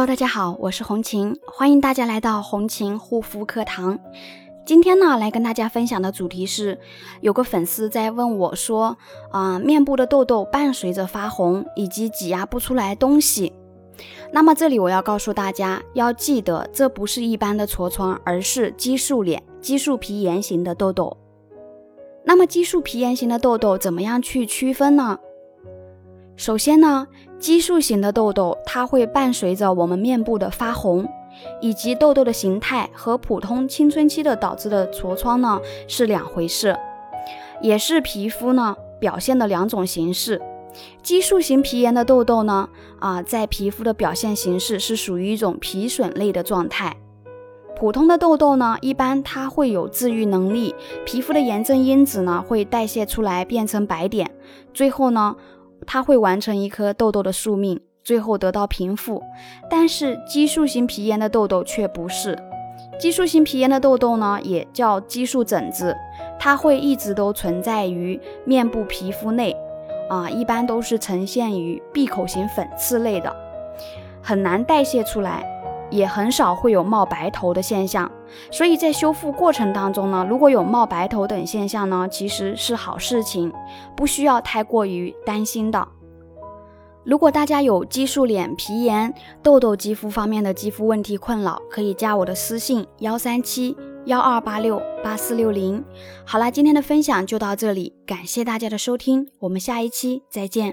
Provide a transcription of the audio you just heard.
Hello，大家好，我是红琴，欢迎大家来到红琴护肤课堂。今天呢，来跟大家分享的主题是，有个粉丝在问我说，啊，面部的痘痘伴随着发红，以及挤压不出来东西。那么这里我要告诉大家，要记得这不是一般的痤疮，而是激素脸、激素皮炎型的痘痘。那么激素皮炎型的痘痘怎么样去区分呢？首先呢，激素型的痘痘它会伴随着我们面部的发红，以及痘痘的形态和普通青春期的导致的痤疮呢是两回事，也是皮肤呢表现的两种形式。激素型皮炎的痘痘呢，啊，在皮肤的表现形式是属于一种皮损类的状态。普通的痘痘呢，一般它会有自愈能力，皮肤的炎症因子呢会代谢出来变成白点，最后呢。它会完成一颗痘痘的宿命，最后得到平复。但是激素型皮炎的痘痘却不是。激素型皮炎的痘痘呢，也叫激素疹子，它会一直都存在于面部皮肤内，啊，一般都是呈现于闭口型粉刺类的，很难代谢出来。也很少会有冒白头的现象，所以在修复过程当中呢，如果有冒白头等现象呢，其实是好事情，不需要太过于担心的。如果大家有激素脸、皮炎、痘痘肌肤方面的肌肤问题困扰，可以加我的私信幺三七幺二八六八四六零。好啦，今天的分享就到这里，感谢大家的收听，我们下一期再见。